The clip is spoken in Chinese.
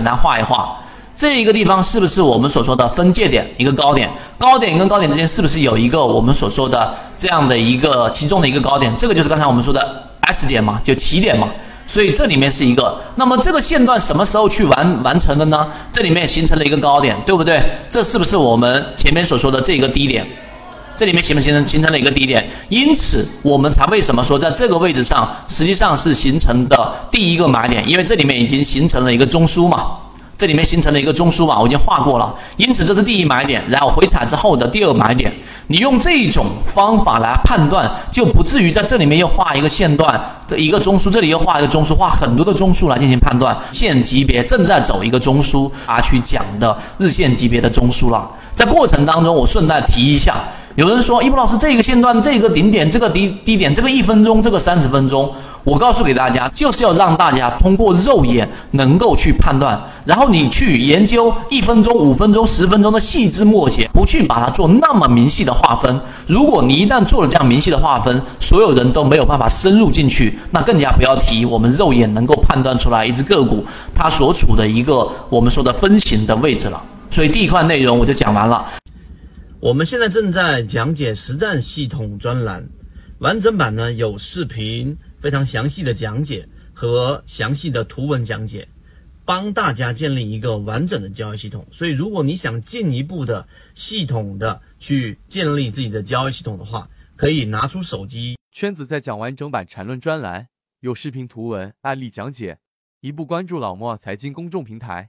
简单画一画，这一个地方是不是我们所说的分界点，一个高点？高点跟高点之间是不是有一个我们所说的这样的一个其中的一个高点？这个就是刚才我们说的 S 点嘛，就起点嘛。所以这里面是一个，那么这个线段什么时候去完完成的呢？这里面形成了一个高点，对不对？这是不是我们前面所说的这个低点？这里面形不形成形成了一个低点？因此我们才为什么说在这个位置上实际上是形成的第一个买点？因为这里面已经形成了一个中枢嘛。这里面形成了一个中枢嘛，我已经画过了，因此这是第一买点，然后回踩之后的第二买点。你用这种方法来判断，就不至于在这里面又画一个线段的一个中枢，这里又画一个中枢，画很多的中枢来进行判断。线级别正在走一个中枢啊，去讲的日线级别的中枢了。在过程当中，我顺带提一下，有人说，一博老师，这个线段，这个顶点，这个低低点，这个一分钟，这个三十分钟。我告诉给大家，就是要让大家通过肉眼能够去判断，然后你去研究一分钟、五分钟、十分钟的细枝末节，不去把它做那么明细的划分。如果你一旦做了这样明细的划分，所有人都没有办法深入进去，那更加不要提我们肉眼能够判断出来一只个股它所处的一个我们说的分型的位置了。所以第一块内容我就讲完了。我们现在正在讲解实战系统专栏，完整版呢有视频。非常详细的讲解和详细的图文讲解，帮大家建立一个完整的交易系统。所以，如果你想进一步的系统的去建立自己的交易系统的话，可以拿出手机。圈子在讲完整版缠论专栏，有视频、图文、案例讲解，一步关注老莫财经公众平台。